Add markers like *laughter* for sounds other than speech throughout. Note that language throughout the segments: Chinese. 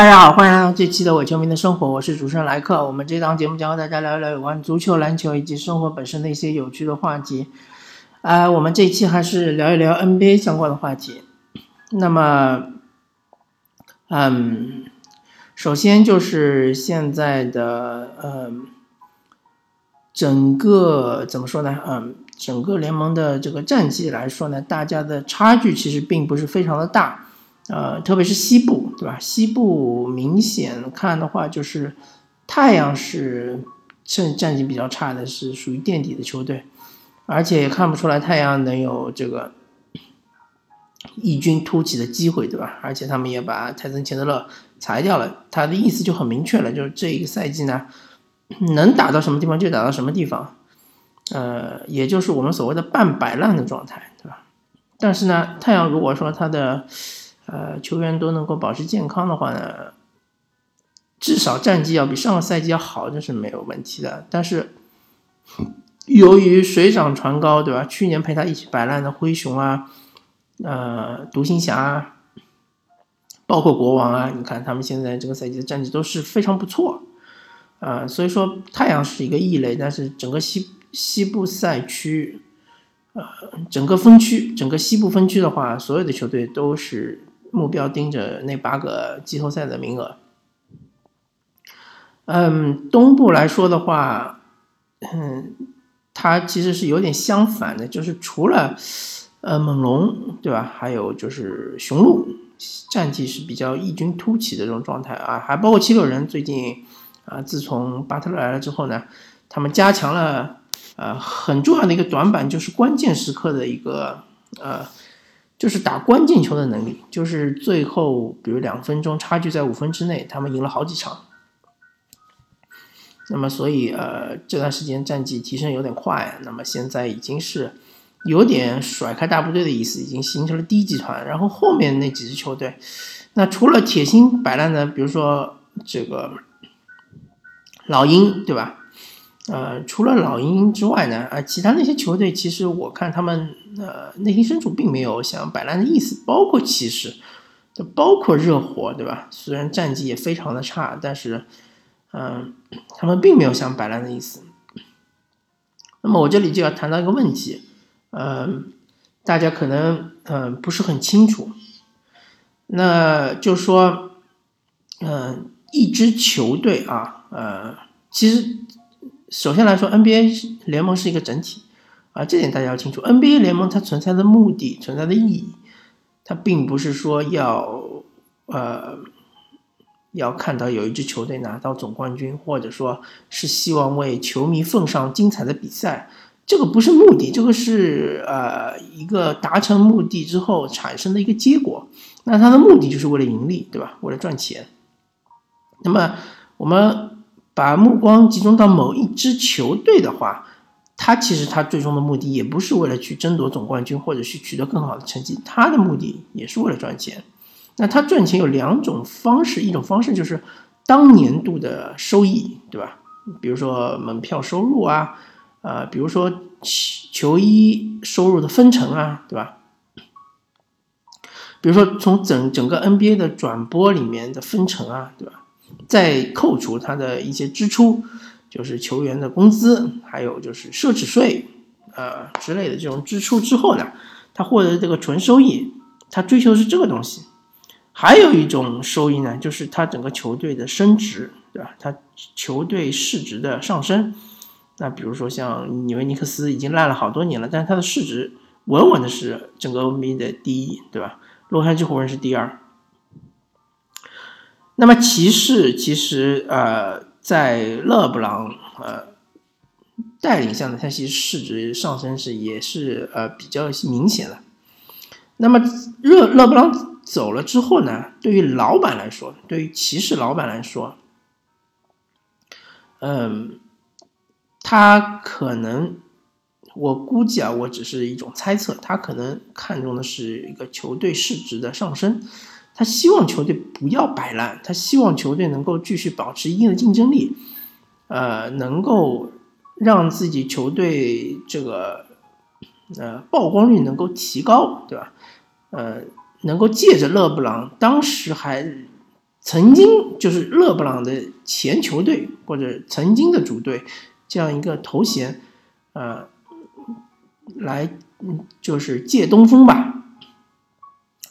大家好，欢迎来到这期的伪球迷的生活，我是主持人莱克。我们这档节目将和大家聊一聊有关足球、篮球以及生活本身的一些有趣的话题。啊，我们这期还是聊一聊 NBA 相关的话题。那么，嗯，首先就是现在的，嗯，整个怎么说呢？嗯，整个联盟的这个战绩来说呢，大家的差距其实并不是非常的大。呃，特别是西部，对吧？西部明显看的话，就是太阳是胜战绩比较差的，是属于垫底的球队，而且也看不出来太阳能有这个异军突起的机会，对吧？而且他们也把泰森钱德勒裁掉了，他的意思就很明确了，就是这一个赛季呢，能打到什么地方就打到什么地方，呃，也就是我们所谓的半摆烂的状态，对吧？但是呢，太阳如果说他的呃，球员都能够保持健康的话呢，至少战绩要比上个赛季要好，这是没有问题的。但是，由于水涨船高，对吧？去年陪他一起摆烂的灰熊啊，呃，独行侠，啊，包括国王啊，你看他们现在这个赛季的战绩都是非常不错，啊，所以说太阳是一个异类，但是整个西西部赛区，呃，整个分区，整个西部分区的话，所有的球队都是。目标盯着那八个季后赛的名额。嗯，东部来说的话，嗯，它其实是有点相反的，就是除了呃猛龙对吧，还有就是雄鹿战绩是比较异军突起的这种状态啊，还包括七六人最近啊，自从巴特勒来了之后呢，他们加强了呃很重要的一个短板，就是关键时刻的一个呃。就是打关键球的能力，就是最后比如两分钟差距在五分之内，他们赢了好几场。那么所以呃这段时间战绩提升有点快，那么现在已经是有点甩开大部队的意思，已经形成了第一集团。然后后面那几支球队，那除了铁心摆烂的，比如说这个老鹰，对吧？呃，除了老鹰之外呢，啊，其他那些球队其实我看他们呃内心深处并没有想摆烂的意思，包括骑士，就包括热火，对吧？虽然战绩也非常的差，但是嗯，他们并没有想摆烂的意思。那么我这里就要谈到一个问题，嗯，大家可能嗯不是很清楚，那就说嗯一支球队啊，呃，其实。首先来说，NBA 联盟是一个整体，啊，这点大家要清楚。NBA 联盟它存在的目的、存在的意义，它并不是说要，呃，要看到有一支球队拿到总冠军，或者说是希望为球迷奉上精彩的比赛，这个不是目的，这个是呃一个达成目的之后产生的一个结果。那它的目的就是为了盈利，对吧？为了赚钱。那么我们。把目光集中到某一支球队的话，他其实他最终的目的也不是为了去争夺总冠军或者去取得更好的成绩，他的目的也是为了赚钱。那他赚钱有两种方式，一种方式就是当年度的收益，对吧？比如说门票收入啊，呃，比如说球衣收入的分成啊，对吧？比如说从整整个 NBA 的转播里面的分成啊，对吧？再扣除他的一些支出，就是球员的工资，还有就是奢侈税，呃之类的这种支出之后呢，他获得这个纯收益，他追求的是这个东西。还有一种收益呢，就是他整个球队的升值，对吧？他球队市值的上升。那比如说像纽约尼克斯已经烂了好多年了，但是他的市值稳稳的是整个 NBA 的第一，对吧？洛杉矶湖人是第二。那么骑士其实呃，在勒布朗呃带领下呢，它其实市值上升是也是呃比较明显的。那么勒勒布朗走了之后呢，对于老板来说，对于骑士老板来说，嗯，他可能我估计啊，我只是一种猜测，他可能看中的是一个球队市值的上升。他希望球队不要摆烂，他希望球队能够继续保持一定的竞争力，呃，能够让自己球队这个呃曝光率能够提高，对吧？呃，能够借着勒布朗当时还曾经就是勒布朗的前球队或者曾经的主队这样一个头衔，呃，来就是借东风吧，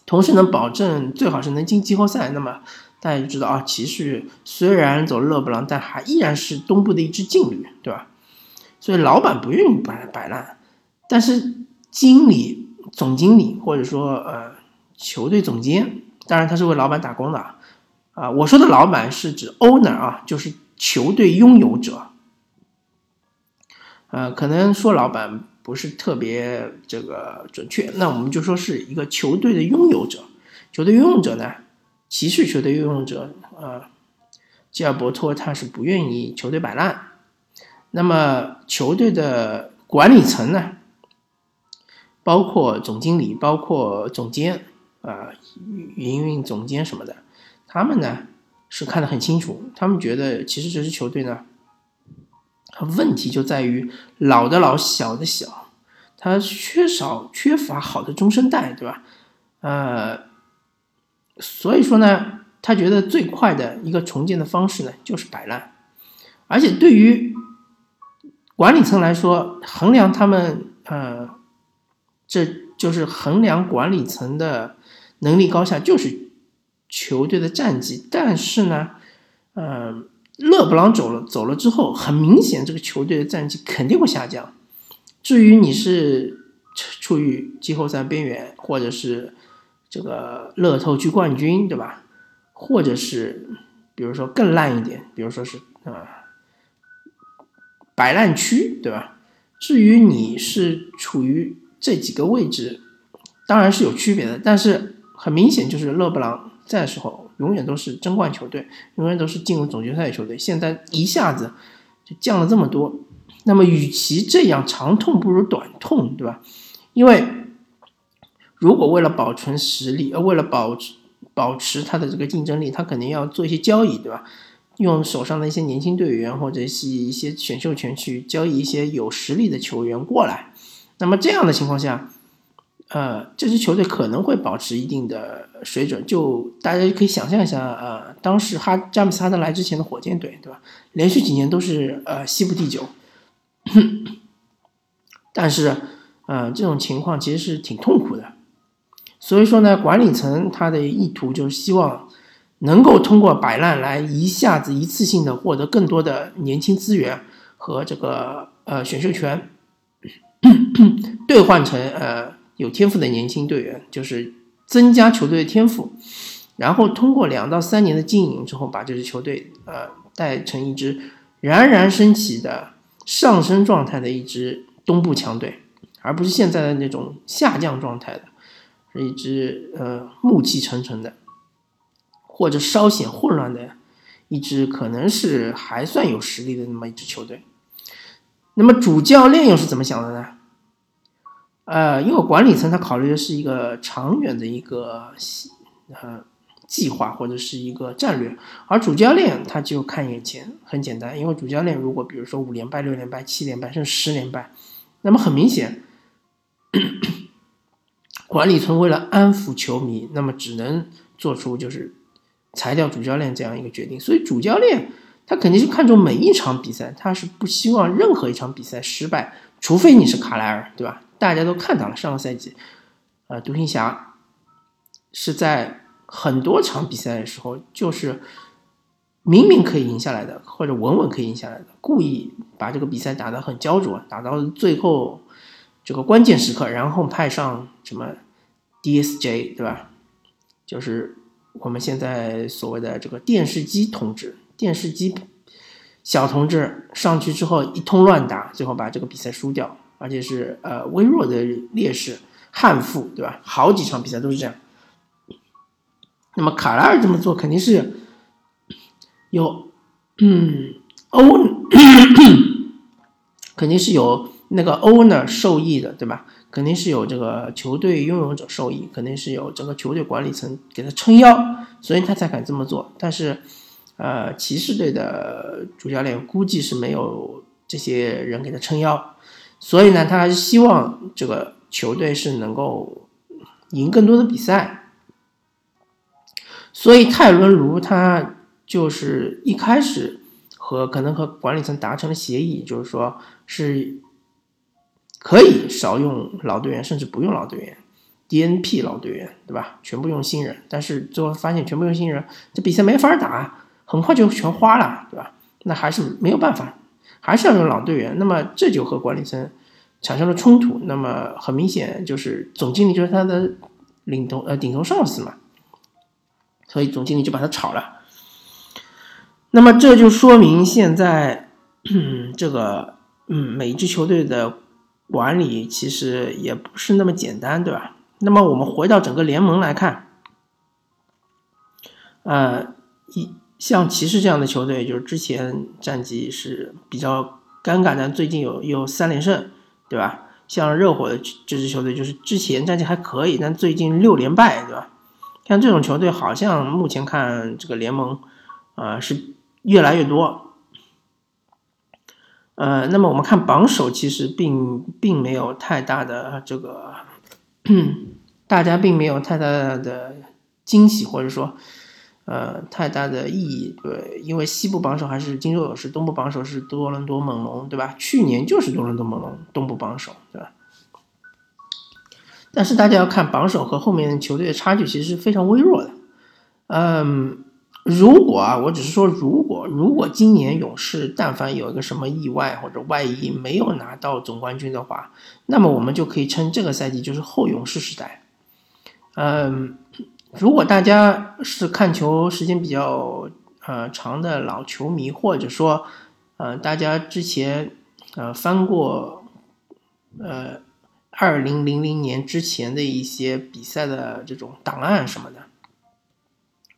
同时能保证最好是能进季后赛。那么大家就知道啊，骑士虽然走勒布朗，但还依然是东部的一支劲旅，对吧？所以老板不愿意摆摆烂，但是经理、总经理或者说呃球队总监，当然他是为老板打工的啊。我说的老板是指 owner 啊，就是球队拥有者。呃，可能说老板不是特别这个准确，那我们就说是一个球队的拥有者。球队拥有者呢，骑士球队拥有者，呃，吉尔伯托他是不愿意球队摆烂。那么球队的管理层呢，包括总经理、包括总监啊、营运总监什么的，他们呢是看得很清楚。他们觉得，其实这支球队呢，问题就在于老的老，小的小，它缺少缺乏好的中生代，对吧？呃，所以说呢，他觉得最快的一个重建的方式呢，就是摆烂，而且对于。管理层来说，衡量他们，呃，这就是衡量管理层的能力高下，就是球队的战绩。但是呢，呃，勒布朗走了走了之后，很明显这个球队的战绩肯定会下降。至于你是处于季后赛边缘，或者是这个乐透区冠军，对吧？或者是比如说更烂一点，比如说是啊。摆烂区，对吧？至于你是处于这几个位置，当然是有区别的。但是很明显，就是勒布朗在的时候，永远都是争冠球队，永远都是进入总决赛的球队。现在一下子就降了这么多，那么与其这样长痛不如短痛，对吧？因为如果为了保存实力，呃，为了保持保持他的这个竞争力，他肯定要做一些交易，对吧？用手上的一些年轻队员或者是一些选秀权去交易一些有实力的球员过来，那么这样的情况下，呃，这支球队可能会保持一定的水准。就大家可以想象一下，呃，当时哈詹姆斯哈登来之前的火箭队，对吧？连续几年都是呃西部第九，*coughs* 但是呃这种情况其实是挺痛苦的。所以说呢，管理层他的意图就是希望。能够通过摆烂来一下子一次性的获得更多的年轻资源和这个呃选秀权，*coughs* 兑换成呃有天赋的年轻队员，就是增加球队的天赋，然后通过两到三年的经营之后，把这支球队呃带成一支冉冉升起的上升状态的一支东部强队，而不是现在的那种下降状态的，是一支呃暮气沉沉的。或者稍显混乱的一支，可能是还算有实力的那么一支球队。那么主教练又是怎么想的呢？呃，因为管理层他考虑的是一个长远的一个呃计划或者是一个战略，而主教练他就看眼前，很简单。因为主教练如果比如说五连败、六连败、七连败甚至十连败，那么很明显，管理层为了安抚球迷，那么只能做出就是。裁掉主教练这样一个决定，所以主教练他肯定是看重每一场比赛，他是不希望任何一场比赛失败，除非你是卡莱尔，对吧？大家都看到了上个赛季，呃，独行侠是在很多场比赛的时候，就是明明可以赢下来的，或者稳稳可以赢下来的，故意把这个比赛打得很焦灼，打到最后这个关键时刻，然后派上什么 DSJ，对吧？就是。我们现在所谓的这个电视机同志，电视机小同志上去之后一通乱打，最后把这个比赛输掉，而且是呃微弱的劣势，悍负，对吧？好几场比赛都是这样。那么卡拉尔这么做肯定是有，嗯，欧肯定是有那个 owner 受益的，对吧？肯定是有这个球队拥有者受益，肯定是有整个球队管理层给他撑腰，所以他才敢这么做。但是，呃，骑士队的主教练估计是没有这些人给他撑腰，所以呢，他还是希望这个球队是能够赢更多的比赛。所以泰伦卢他就是一开始和可能和管理层达成了协议，就是说是可以少用老队员，甚至不用老队员，DNP 老队员，对吧？全部用新人，但是最后发现全部用新人，这比赛没法打，很快就全花了，对吧？那还是没有办法，还是要用老队员。那么这就和管理层产生了冲突。那么很明显，就是总经理就是他的领头呃顶头上司嘛，所以总经理就把他炒了。那么这就说明现在这个嗯每一支球队的管理其实也不是那么简单，对吧？那么我们回到整个联盟来看，呃一。像骑士这样的球队，就是之前战绩是比较尴尬，但最近有有三连胜，对吧？像热火的这支球队，就是之前战绩还可以，但最近六连败，对吧？像这种球队，好像目前看这个联盟，啊是越来越多。呃，那么我们看榜首，其实并并没有太大的这个，*clears throat* 大家并没有太大的惊喜，或者说。呃，太大的意义，对，因为西部榜首还是金州勇士，东部榜首是多伦多猛龙，对吧？去年就是多伦多猛龙东部榜首，对吧？但是大家要看榜首和后面球队的差距，其实是非常微弱的。嗯，如果啊，我只是说，如果如果今年勇士但凡有一个什么意外或者外溢没有拿到总冠军的话，那么我们就可以称这个赛季就是后勇士时代。嗯。如果大家是看球时间比较呃长的老球迷，或者说呃大家之前呃翻过呃二零零零年之前的一些比赛的这种档案什么的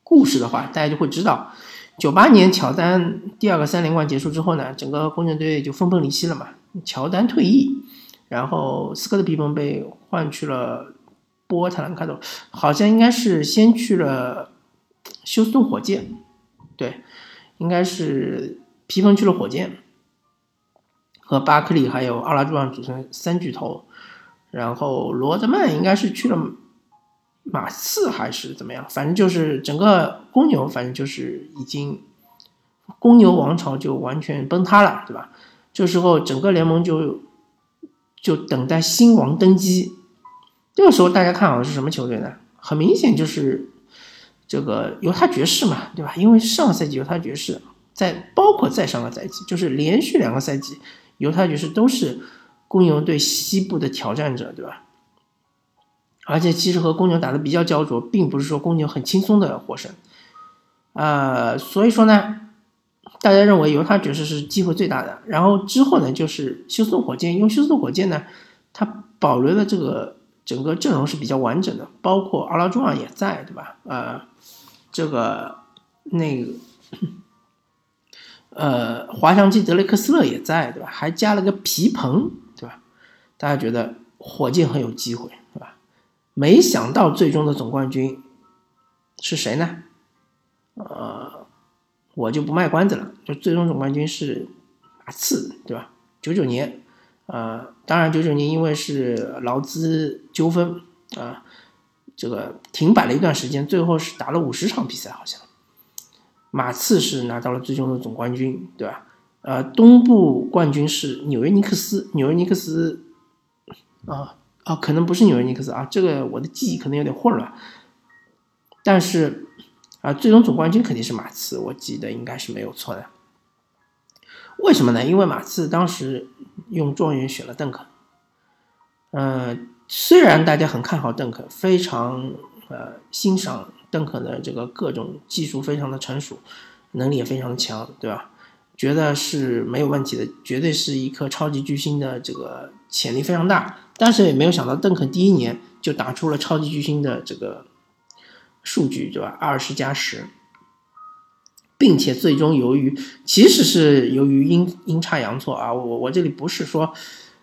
故事的话，大家就会知道，九八年乔丹第二个三连冠结束之后呢，整个公牛队就分崩离析了嘛。乔丹退役，然后斯科特皮蓬被换去了。波特兰开头好像应该是先去了休斯顿火箭，对，应该是皮蓬去了火箭，和巴克利还有奥拉朱旺组成三巨头，然后罗德曼应该是去了马刺还是怎么样，反正就是整个公牛，反正就是已经公牛王朝就完全崩塌了，对吧？这时候整个联盟就就等待新王登基。这个时候大家看好的是什么球队呢？很明显就是这个犹他爵士嘛，对吧？因为上个赛季犹他爵士在包括再上个赛季，就是连续两个赛季，犹他爵士都是公牛队西部的挑战者，对吧？而且其实和公牛打的比较焦灼，并不是说公牛很轻松的获胜，啊，所以说呢，大家认为犹他爵士是机会最大的。然后之后呢，就是休斯顿火箭，因为休斯顿火箭呢，它保留了这个。整个阵容是比较完整的，包括阿拉朱旺也在，对吧？呃，这个那个呃，滑翔机德雷克斯勒也在，对吧？还加了个皮蓬，对吧？大家觉得火箭很有机会，对吧？没想到最终的总冠军是谁呢？呃，我就不卖关子了，就最终总冠军是马刺，对吧？九九年。呃，当然，九九年因为是劳资纠纷啊，这个停摆了一段时间，最后是打了五十场比赛，好像马刺是拿到了最终的总冠军，对吧？呃，东部冠军是纽约尼克斯，纽约尼克斯啊啊，可能不是纽约尼克斯啊，这个我的记忆可能有点混乱，但是啊，最终总冠军肯定是马刺，我记得应该是没有错的。为什么呢？因为马刺当时用状元选了邓肯。嗯，虽然大家很看好邓肯，非常呃欣赏邓肯的这个各种技术非常的成熟，能力也非常的强，对吧？觉得是没有问题的，绝对是一颗超级巨星的这个潜力非常大。但是也没有想到邓肯第一年就打出了超级巨星的这个数据，对吧？二十加十。并且最终由于其实是由于阴阴差阳错啊，我我这里不是说，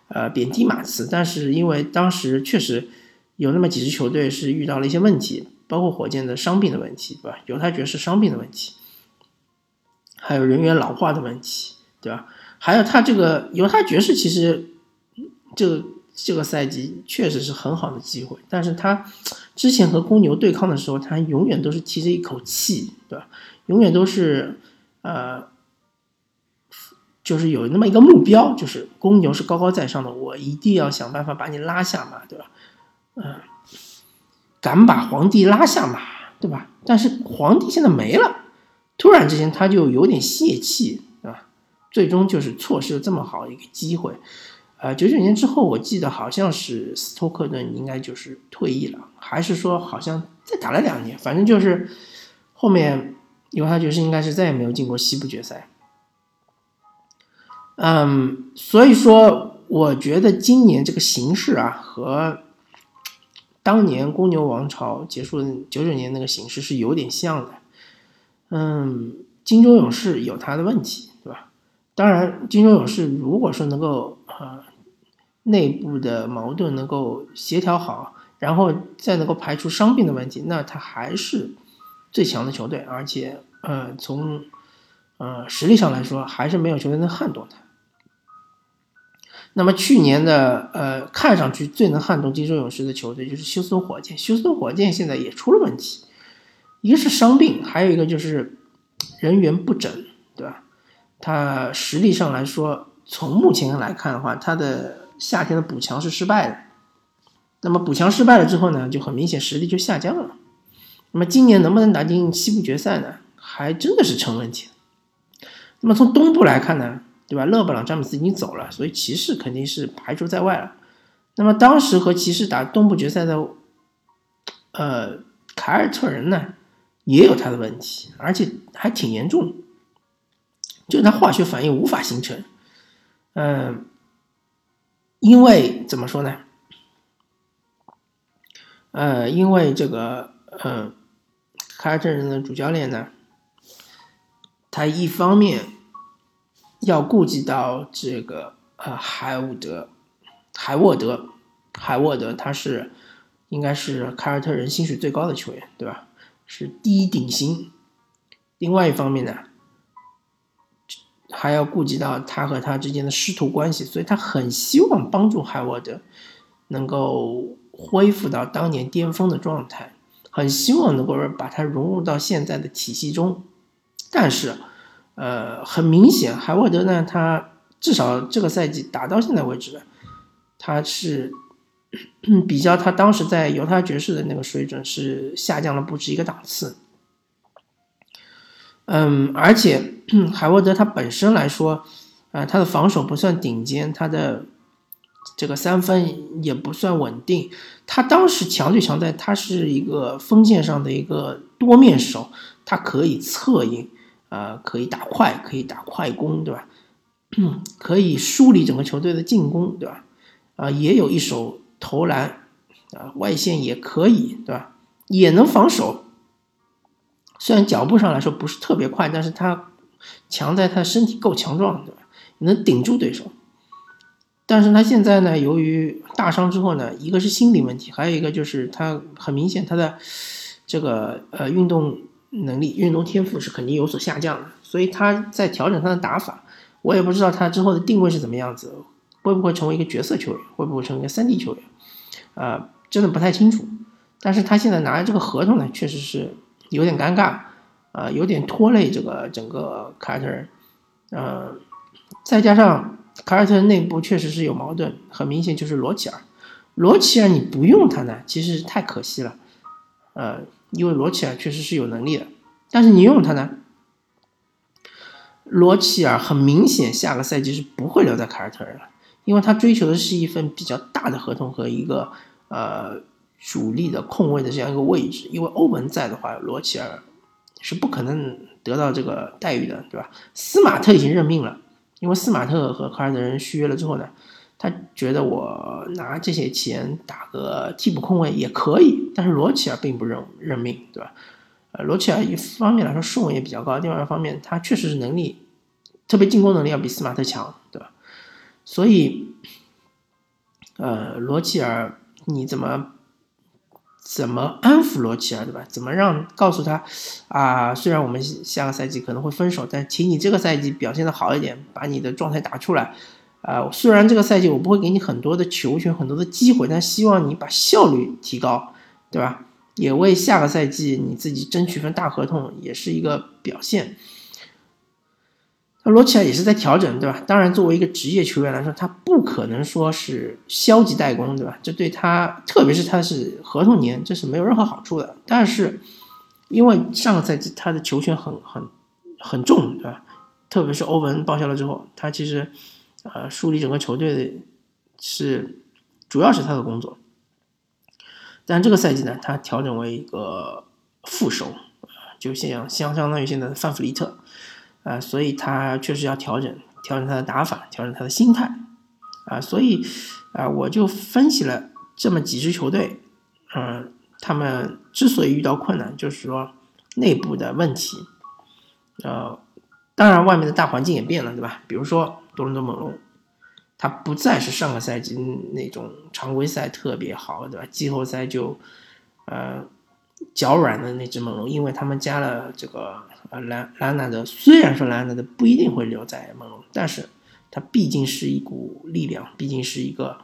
呃贬低马刺，但是因为当时确实有那么几支球队是遇到了一些问题，包括火箭的伤病的问题，对吧？犹他爵士伤病的问题，还有人员老化的问题，对吧？还有他这个犹他爵士其实这个这个赛季确实是很好的机会，但是他之前和公牛对抗的时候，他永远都是提着一口气，对吧？永远都是呃，就是有那么一个目标，就是公牛是高高在上的，我一定要想办法把你拉下马，对吧？嗯，敢把皇帝拉下马，对吧？但是皇帝现在没了，突然之间他就有点泄气，对吧？最终就是错失了这么好一个机会。呃，九九年之后，我记得好像是斯托克顿应该就是退役了，还是说好像再打了两年，反正就是后面犹他爵士应该是再也没有进过西部决赛。嗯，所以说我觉得今年这个形势啊，和当年公牛王朝结束九九年那个形势是有点像的。嗯，金州勇士有他的问题，对吧？当然，金州勇士如果说能够呃。内部的矛盾能够协调好，然后再能够排除伤病的问题，那他还是最强的球队，而且，呃，从呃实力上来说，还是没有球队能撼动他。那么去年的呃看上去最能撼动金州勇士的球队就是休斯顿火箭，休斯顿火箭现在也出了问题，一个是伤病，还有一个就是人员不整，对吧？他实力上来说，从目前来看的话，他的。夏天的补强是失败的，那么补强失败了之后呢，就很明显实力就下降了。那么今年能不能打进西部决赛呢？还真的是成问题。那么从东部来看呢，对吧？勒布朗詹姆斯已经走了，所以骑士肯定是排除在外了。那么当时和骑士打东部决赛的，呃，凯尔特人呢，也有他的问题，而且还挺严重，就是他化学反应无法形成，嗯。因为怎么说呢？呃，因为这个，呃，凯尔特人的主教练呢，他一方面要顾及到这个，呃，海伍德、海沃德、海沃德，他是应该是凯尔特人薪水最高的球员，对吧？是第一顶薪。另外一方面呢？还要顾及到他和他之间的师徒关系，所以他很希望帮助海沃德能够恢复到当年巅峰的状态，很希望能够把它融入到现在的体系中。但是，呃，很明显，海沃德呢，他至少这个赛季打到现在为止，他是比较他当时在犹他爵士的那个水准是下降了不止一个档次。嗯，而且 *clears throat* 海沃德他本身来说，啊，他的防守不算顶尖，他的这个三分也不算稳定。他当时强就强在，他是一个锋线上的一个多面手，他可以策应，啊，可以打快，可以打快攻，对吧？可以梳理整个球队的进攻，对吧？啊，也有一手投篮，啊，外线也可以，对吧？也能防守。虽然脚步上来说不是特别快，但是他强在他身体够强壮，对吧？能顶住对手。但是他现在呢，由于大伤之后呢，一个是心理问题，还有一个就是他很明显他的这个呃运动能力、运动天赋是肯定有所下降的。所以他在调整他的打法，我也不知道他之后的定位是怎么样子，会不会成为一个角色球员，会不会成为一个三 D 球员，啊，真的不太清楚。但是他现在拿着这个合同呢，确实是。有点尴尬，啊，有点拖累这个整个凯尔特人，嗯，再加上凯尔特人内部确实是有矛盾，很明显就是罗齐尔，罗齐尔你不用他呢，其实太可惜了，呃，因为罗齐尔确实是有能力的，但是你用他呢，罗齐尔很明显下个赛季是不会留在凯尔特人了，因为他追求的是一份比较大的合同和一个呃。主力的控卫的这样一个位置，因为欧文在的话，罗齐尔是不可能得到这个待遇的，对吧？斯马特已经认命了，因为斯马特和卡尔特人续约了之后呢，他觉得我拿这些钱打个替补控卫也可以，但是罗齐尔并不认认命，对吧？呃，罗齐尔一方面来说顺位也比较高，另外一方面他确实是能力，特别进攻能力要比斯马特强，对吧？所以，呃，罗齐尔你怎么？怎么安抚罗齐尔，对吧？怎么让告诉他，啊，虽然我们下个赛季可能会分手，但请你这个赛季表现的好一点，把你的状态打出来，啊，虽然这个赛季我不会给你很多的球权、很多的机会，但希望你把效率提高，对吧？也为下个赛季你自己争取份大合同，也是一个表现。那罗齐尔也是在调整，对吧？当然，作为一个职业球员来说，他不可能说是消极怠工，对吧？这对他，特别是他是合同年，这是没有任何好处的。但是，因为上个赛季他的球权很很很重，对吧？特别是欧文报销了之后，他其实呃梳理整个球队的是主要是他的工作。但这个赛季呢，他调整为一个副手，就像相相当于现在的范弗利特。啊，所以他确实要调整，调整他的打法，调整他的心态，啊，所以啊，我就分析了这么几支球队，嗯，他们之所以遇到困难，就是说内部的问题，呃，当然外面的大环境也变了，对吧？比如说多伦多猛龙，他不再是上个赛季那种常规赛特别好，对吧？季后赛就呃脚软的那只猛龙，因为他们加了这个。啊，兰兰纳德虽然说兰纳德不一定会留在猛龙，但是他毕竟是一股力量，毕竟是一个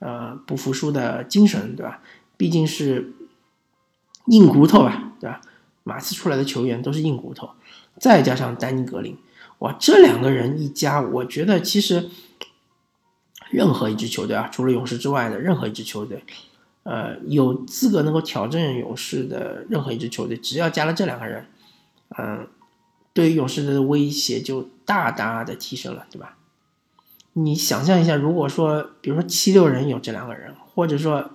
呃不服输的精神，对吧？毕竟是硬骨头吧，对吧？马刺出来的球员都是硬骨头，再加上丹尼格林，哇，这两个人一加，我觉得其实任何一支球队啊，除了勇士之外的任何一支球队，呃，有资格能够挑战勇士的任何一支球队，只要加了这两个人。嗯，对于勇士的威胁就大大的提升了，对吧？你想象一下，如果说，比如说七六人有这两个人，或者说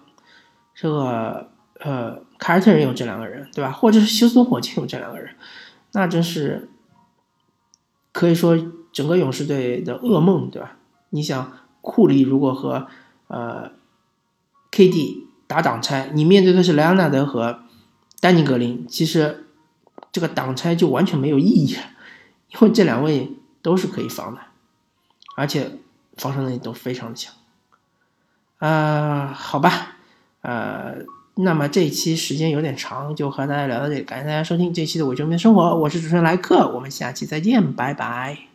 这个呃凯尔特人有这两个人，对吧？或者是休斯顿火箭有这两个人，那真是可以说整个勇士队的噩梦，对吧？你想库里如果和呃 KD 打挡拆，你面对的是莱昂纳德和丹尼格林，其实。这个挡拆就完全没有意义，因为这两位都是可以防的，而且防守能力都非常的强。啊，好吧，呃，那么这一期时间有点长，就和大家聊到这里，感谢大家收听这一期的我球迷生活，我是主持人莱克，我们下期再见，拜拜。